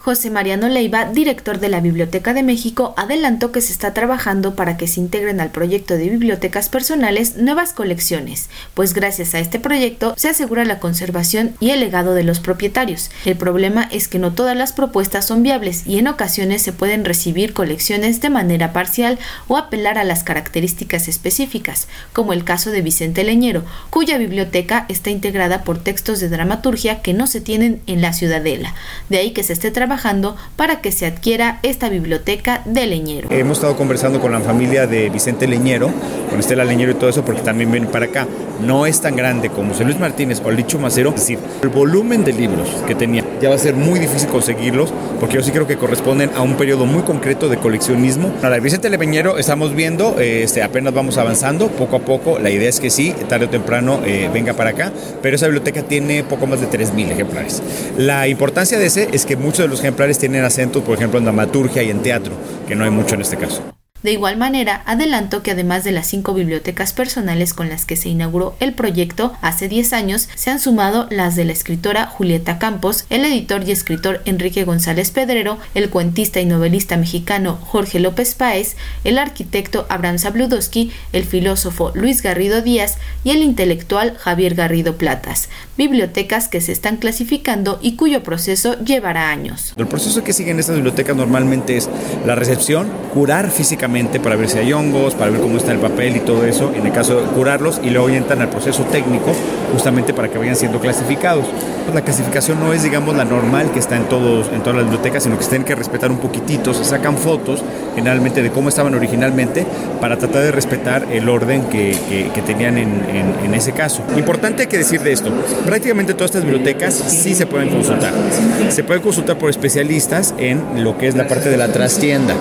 José Mariano Leiva, director de la Biblioteca de México, adelantó que se está trabajando para que se integren al proyecto de bibliotecas personales nuevas colecciones, pues gracias a este proyecto se asegura la conservación y el legado de los propietarios. El problema es que no todas las propuestas son viables y en ocasiones se pueden recibir colecciones de manera parcial o apelar a las características específicas, como el caso de Vicente Leñero, cuya biblioteca está integrada por textos de dramaturgia que no se tienen en la ciudadela. De ahí que se esté trabajando trabajando para que se adquiera esta biblioteca de Leñero. Hemos estado conversando con la familia de Vicente Leñero, con Estela Leñero y todo eso, porque también vienen para acá. No es tan grande como José Luis Martínez o Licho Macero, es decir, el volumen de libros que tenía ya va a ser muy difícil conseguirlos, porque yo sí creo que corresponden a un periodo muy concreto de coleccionismo. Para Vicente Leñero estamos viendo, este, apenas vamos avanzando, poco a poco. La idea es que sí, tarde o temprano eh, venga para acá, pero esa biblioteca tiene poco más de 3.000 ejemplares. La importancia de ese es que muchos de los ejemplares tienen acentos, por ejemplo, en dramaturgia y en teatro, que no hay mucho en este caso. De igual manera, adelantó que además de las cinco bibliotecas personales con las que se inauguró el proyecto hace 10 años, se han sumado las de la escritora Julieta Campos, el editor y escritor Enrique González Pedrero, el cuentista y novelista mexicano Jorge López Páez, el arquitecto Abraham Zabludowski, el filósofo Luis Garrido Díaz y el intelectual Javier Garrido Platas, bibliotecas que se están clasificando y cuyo proceso llevará años. El proceso que siguen estas bibliotecas normalmente es la recepción, curar físicamente para ver si hay hongos, para ver cómo está el papel y todo eso, en el caso de curarlos, y luego entran al proceso técnico justamente para que vayan siendo clasificados. Pues la clasificación no es, digamos, la normal que está en, todos, en todas las bibliotecas, sino que se tienen que respetar un poquitito, se sacan fotos generalmente de cómo estaban originalmente para tratar de respetar el orden que, tenían en, en, ese caso. Importante que decir de esto, prácticamente todas estas bibliotecas sí se pueden consultar. Se pueden consultar por especialistas en lo que es la parte de la trastienda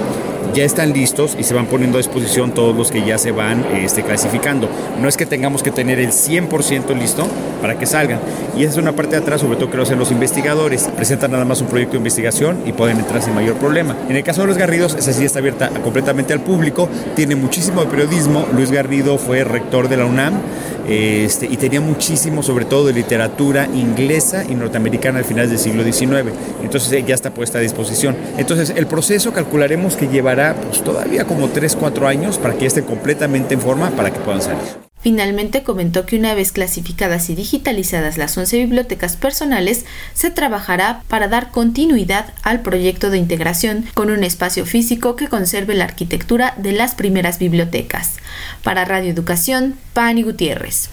ya están listos y se van poniendo a disposición todos los que ya se van este, clasificando. No es que tengamos que tener el 100% listo para que salgan. Y esa es una parte de atrás, sobre todo que lo hacen los investigadores. Presentan nada más un proyecto de investigación y pueden entrar sin mayor problema. En el caso de los Garridos, esa sí está abierta completamente al público. Tiene muchísimo periodismo. Luis Garrido fue rector de la UNAM este, y tenía muchísimo, sobre todo de literatura inglesa y norteamericana al final del siglo XIX. Entonces ya está puesta a disposición. Entonces el proceso calcularemos que llevará pues, todavía como 3, 4 años para que estén completamente en forma para que puedan salir. Finalmente comentó que una vez clasificadas y digitalizadas las 11 bibliotecas personales, se trabajará para dar continuidad al proyecto de integración con un espacio físico que conserve la arquitectura de las primeras bibliotecas. Para Radio Educación, Pani Gutiérrez.